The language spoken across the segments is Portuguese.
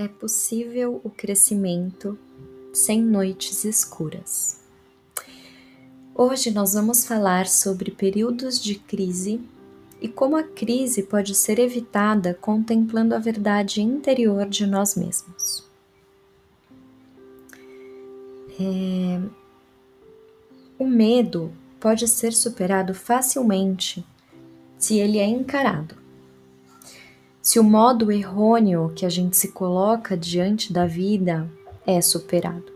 é possível o crescimento sem noites escuras. Hoje nós vamos falar sobre períodos de crise e como a crise pode ser evitada contemplando a verdade interior de nós mesmos. É... O medo pode ser superado facilmente se ele é encarado. Se o modo errôneo que a gente se coloca diante da vida é superado.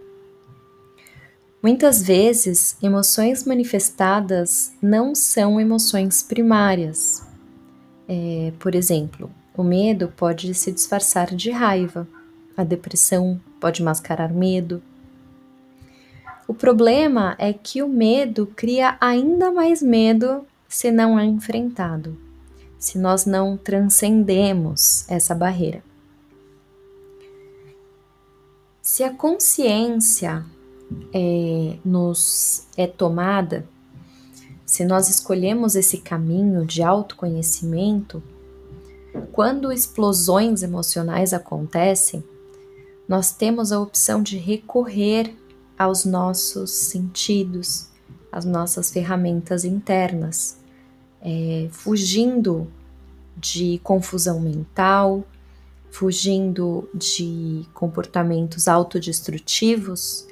Muitas vezes, emoções manifestadas não são emoções primárias. É, por exemplo, o medo pode se disfarçar de raiva, a depressão pode mascarar medo. O problema é que o medo cria ainda mais medo se não é enfrentado, se nós não transcendemos essa barreira. Se a consciência é, nos é tomada, se nós escolhemos esse caminho de autoconhecimento, quando explosões emocionais acontecem, nós temos a opção de recorrer aos nossos sentidos, às nossas ferramentas internas, é, fugindo de confusão mental, fugindo de comportamentos autodestrutivos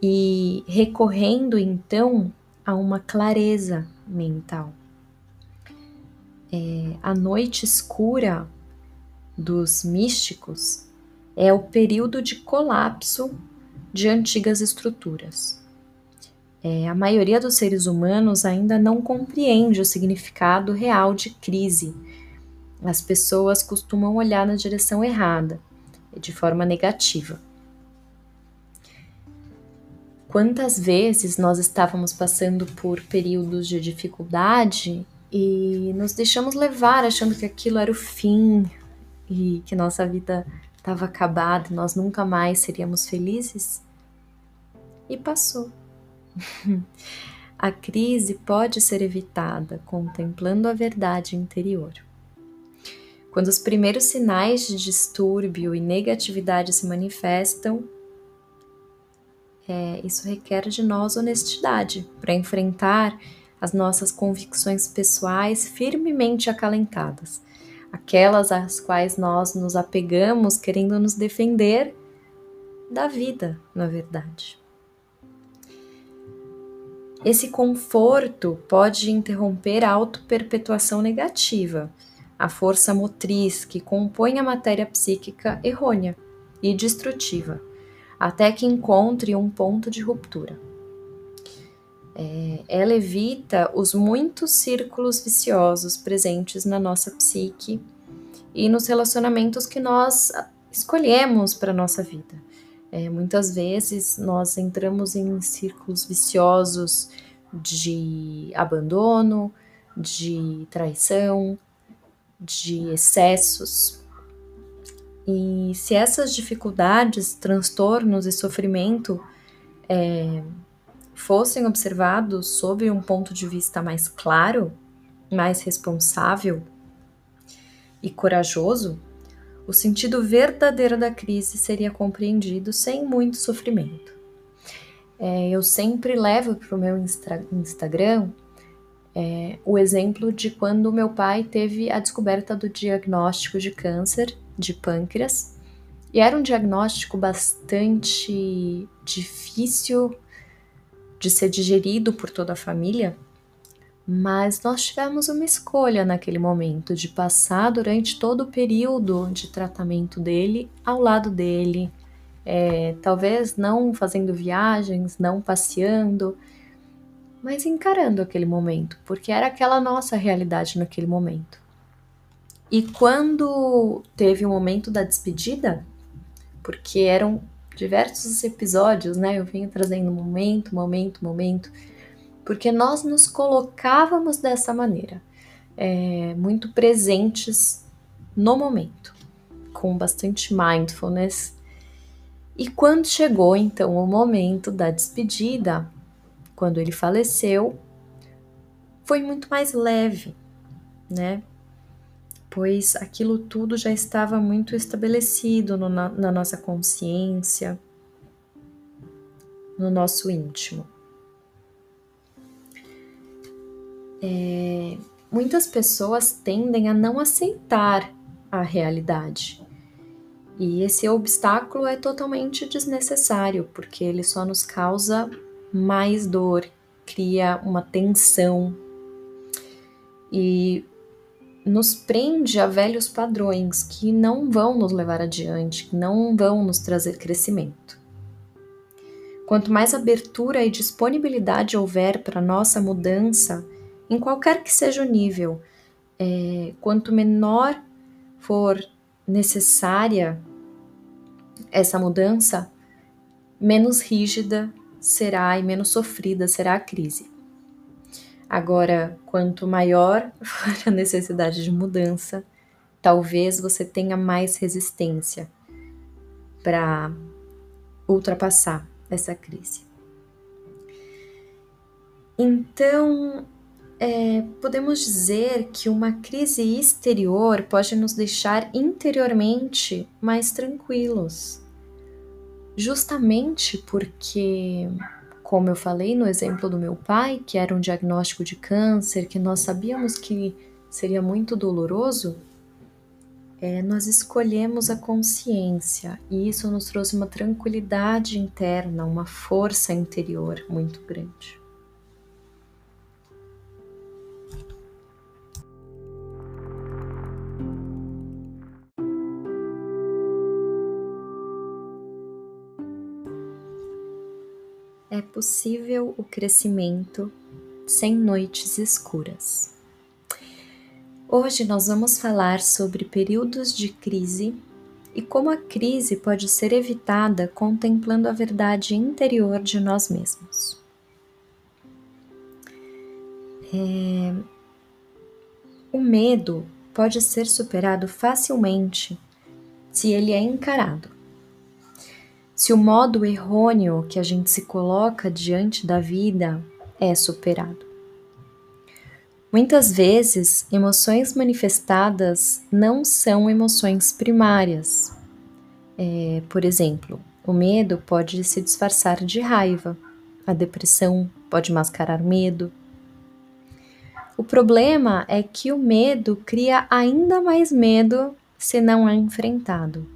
e recorrendo então a uma clareza mental. É, a noite escura dos místicos é o período de colapso de antigas estruturas. É, a maioria dos seres humanos ainda não compreende o significado real de crise. As pessoas costumam olhar na direção errada, de forma negativa. Quantas vezes nós estávamos passando por períodos de dificuldade e nos deixamos levar achando que aquilo era o fim e que nossa vida estava acabada nós nunca mais seríamos felizes? E passou. a crise pode ser evitada contemplando a verdade interior. Quando os primeiros sinais de distúrbio e negatividade se manifestam, é, isso requer de nós honestidade para enfrentar as nossas convicções pessoais firmemente acalentadas, aquelas às quais nós nos apegamos querendo nos defender da vida, na verdade. Esse conforto pode interromper a autoperpetuação negativa, a força motriz que compõe a matéria psíquica errônea e destrutiva até que encontre um ponto de ruptura. É, ela evita os muitos círculos viciosos presentes na nossa psique e nos relacionamentos que nós escolhemos para a nossa vida. É, muitas vezes nós entramos em círculos viciosos de abandono, de traição, de excessos, e se essas dificuldades, transtornos e sofrimento é, fossem observados sob um ponto de vista mais claro, mais responsável e corajoso, o sentido verdadeiro da crise seria compreendido sem muito sofrimento. É, eu sempre levo para o meu Instagram é, o exemplo de quando meu pai teve a descoberta do diagnóstico de câncer de pâncreas e era um diagnóstico bastante difícil de ser digerido por toda a família, mas nós tivemos uma escolha naquele momento de passar durante todo o período de tratamento dele ao lado dele, é, talvez não fazendo viagens, não passeando, mas encarando aquele momento, porque era aquela nossa realidade naquele momento. E quando teve o momento da despedida, porque eram diversos episódios, né? Eu vinha trazendo momento, momento, momento, porque nós nos colocávamos dessa maneira, é, muito presentes no momento, com bastante mindfulness. E quando chegou então o momento da despedida, quando ele faleceu, foi muito mais leve, né? pois aquilo tudo já estava muito estabelecido no, na, na nossa consciência, no nosso íntimo. É, muitas pessoas tendem a não aceitar a realidade. E esse obstáculo é totalmente desnecessário, porque ele só nos causa mais dor, cria uma tensão e nos prende a velhos padrões que não vão nos levar adiante, que não vão nos trazer crescimento. Quanto mais abertura e disponibilidade houver para nossa mudança, em qualquer que seja o nível, é, quanto menor for necessária essa mudança, menos rígida será e menos sofrida será a crise. Agora, quanto maior for a necessidade de mudança, talvez você tenha mais resistência para ultrapassar essa crise. Então, é, podemos dizer que uma crise exterior pode nos deixar interiormente mais tranquilos, justamente porque, como eu falei no exemplo do meu pai, que era um diagnóstico de câncer, que nós sabíamos que seria muito doloroso, é, nós escolhemos a consciência e isso nos trouxe uma tranquilidade interna, uma força interior muito grande. É possível o crescimento sem noites escuras. Hoje nós vamos falar sobre períodos de crise e como a crise pode ser evitada contemplando a verdade interior de nós mesmos. É... O medo pode ser superado facilmente se ele é encarado. Se o modo errôneo que a gente se coloca diante da vida é superado. Muitas vezes, emoções manifestadas não são emoções primárias. É, por exemplo, o medo pode se disfarçar de raiva, a depressão pode mascarar medo. O problema é que o medo cria ainda mais medo se não é enfrentado,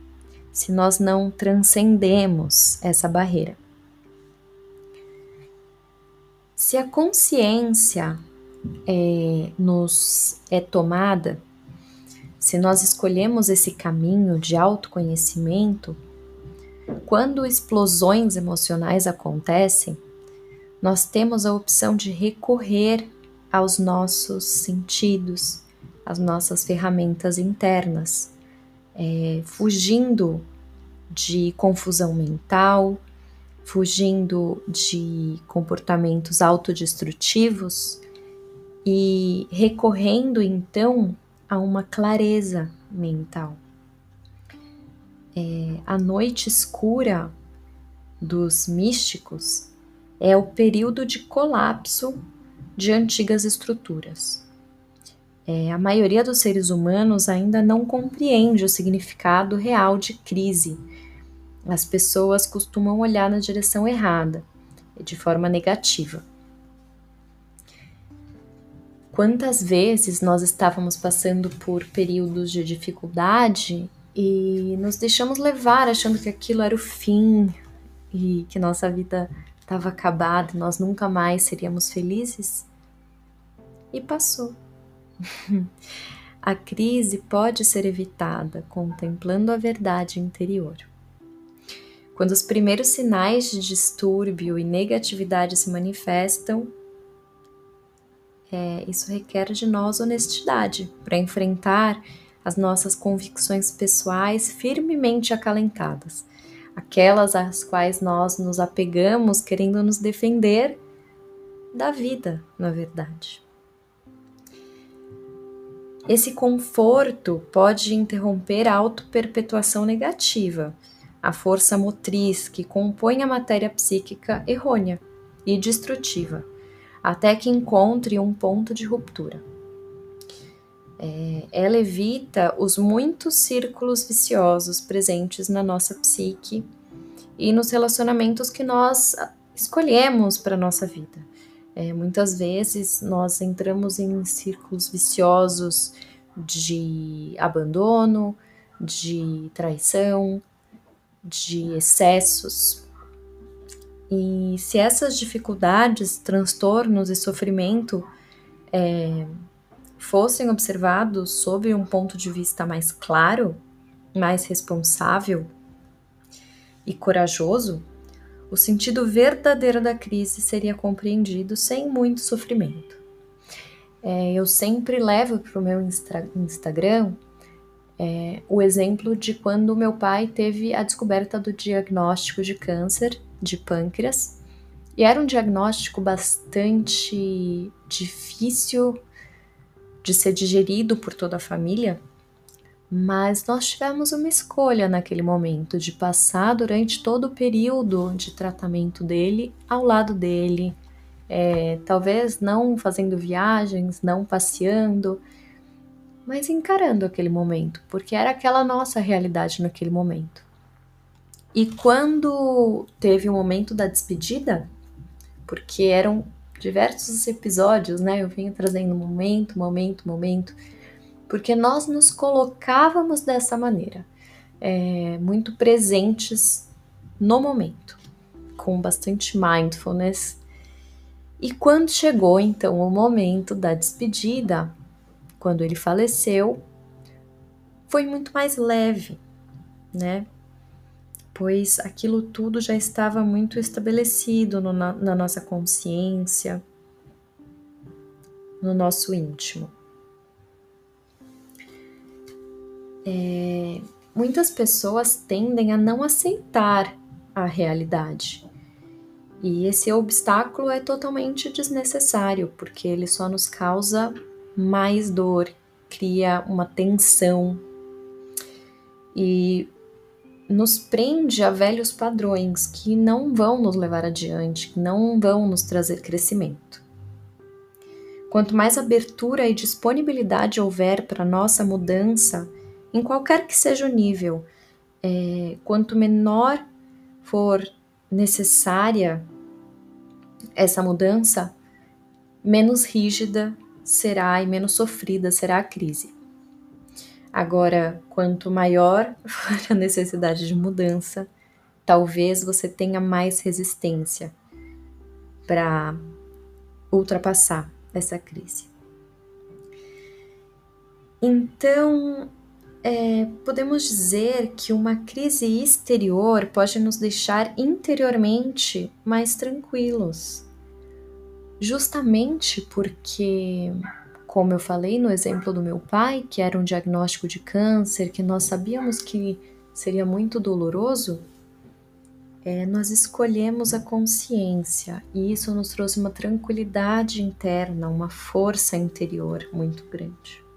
se nós não transcendemos essa barreira. Se a consciência é, nos é tomada, se nós escolhemos esse caminho de autoconhecimento, quando explosões emocionais acontecem, nós temos a opção de recorrer aos nossos sentidos, às nossas ferramentas internas, é, fugindo de confusão mental, fugindo de comportamentos autodestrutivos e recorrendo então a uma clareza mental. É, a noite escura dos místicos é o período de colapso de antigas estruturas. É, a maioria dos seres humanos ainda não compreende o significado real de crise. As pessoas costumam olhar na direção errada, de forma negativa. Quantas vezes nós estávamos passando por períodos de dificuldade e nos deixamos levar achando que aquilo era o fim e que nossa vida estava acabada, nós nunca mais seríamos felizes? E passou. a crise pode ser evitada contemplando a verdade interior. Quando os primeiros sinais de distúrbio e negatividade se manifestam, é, isso requer de nós honestidade para enfrentar as nossas convicções pessoais firmemente acalentadas, aquelas às quais nós nos apegamos querendo nos defender da vida, na verdade. Esse conforto pode interromper a autoperpetuação negativa, a força motriz que compõe a matéria psíquica errônea e destrutiva até que encontre um ponto de ruptura. É, ela evita os muitos círculos viciosos presentes na nossa psique e nos relacionamentos que nós escolhemos para nossa vida. É, muitas vezes nós entramos em círculos viciosos de abandono, de traição, de excessos. E se essas dificuldades, transtornos e sofrimento é, fossem observados sob um ponto de vista mais claro, mais responsável e corajoso, o sentido verdadeiro da crise seria compreendido sem muito sofrimento. É, eu sempre levo para o meu Instagram é, o exemplo de quando meu pai teve a descoberta do diagnóstico de câncer de pâncreas. E era um diagnóstico bastante difícil de ser digerido por toda a família, mas nós tivemos uma escolha naquele momento de passar durante todo o período de tratamento dele ao lado dele, é, talvez não fazendo viagens, não passeando, mas encarando aquele momento, porque era aquela nossa realidade naquele momento. E quando teve o momento da despedida, porque eram diversos episódios, né? Eu vinha trazendo momento, momento, momento, porque nós nos colocávamos dessa maneira, é, muito presentes no momento, com bastante mindfulness. E quando chegou então o momento da despedida, quando ele faleceu, foi muito mais leve, né? Pois aquilo tudo já estava muito estabelecido no, na, na nossa consciência, no nosso íntimo. É, muitas pessoas tendem a não aceitar a realidade. E esse obstáculo é totalmente desnecessário, porque ele só nos causa mais dor, cria uma tensão e nos prende a velhos padrões que não vão nos levar adiante, que não vão nos trazer crescimento. Quanto mais abertura e disponibilidade houver para nossa mudança, em qualquer que seja o nível, é, quanto menor for necessária essa mudança, menos rígida será e menos sofrida será a crise. Agora, quanto maior for a necessidade de mudança, talvez você tenha mais resistência para ultrapassar essa crise. Então, é, podemos dizer que uma crise exterior pode nos deixar interiormente mais tranquilos, justamente porque, como eu falei no exemplo do meu pai, que era um diagnóstico de câncer, que nós sabíamos que seria muito doloroso, é, nós escolhemos a consciência e isso nos trouxe uma tranquilidade interna, uma força interior muito grande.